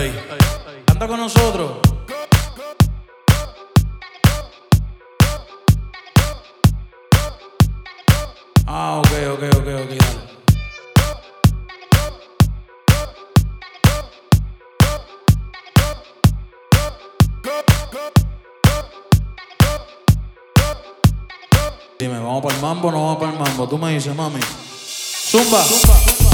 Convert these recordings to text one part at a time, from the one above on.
Ey, canta con nosotros. Ah, ok, ok, ok, ok, dale. Dime, ¿vamos para el mambo o no vamos para el mambo? Tú me dices, mami. Zumba. Zumba.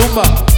Zumba.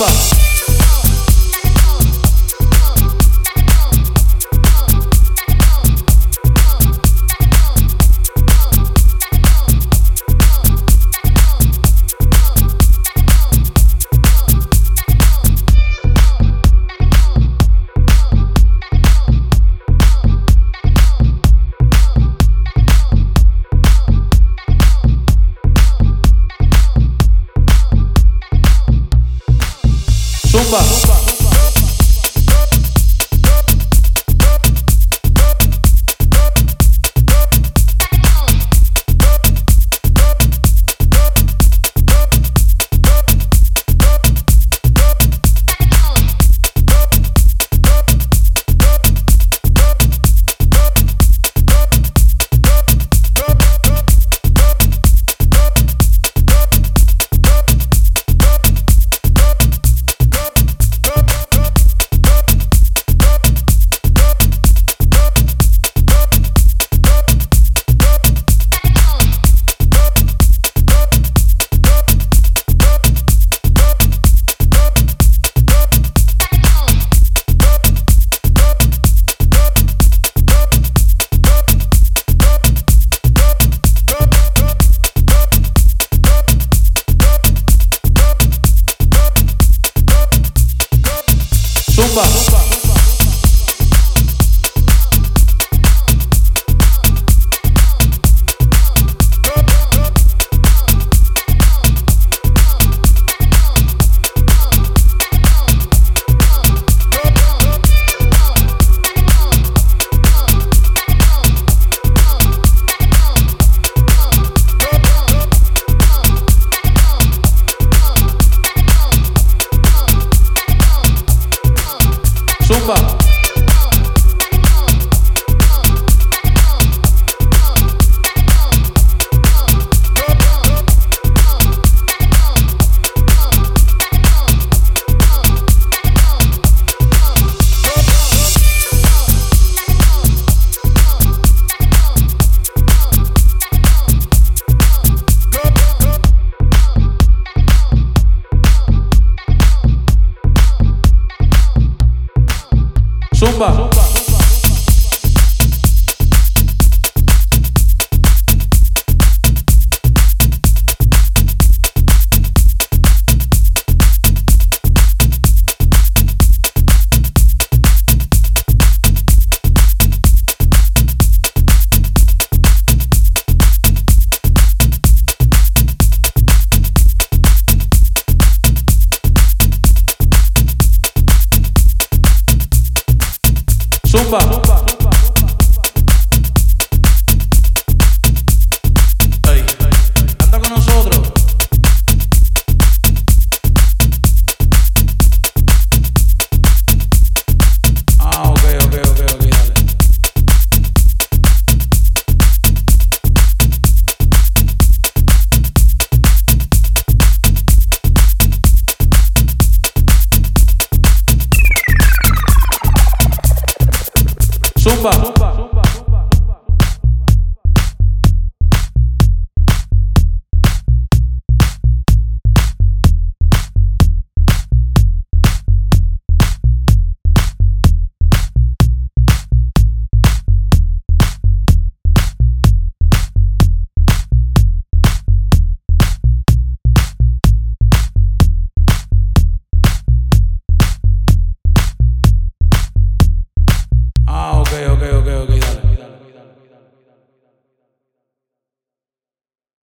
Alpha. Zumba. Zumba. Sumba. Zumba. Zumba. Mustafa.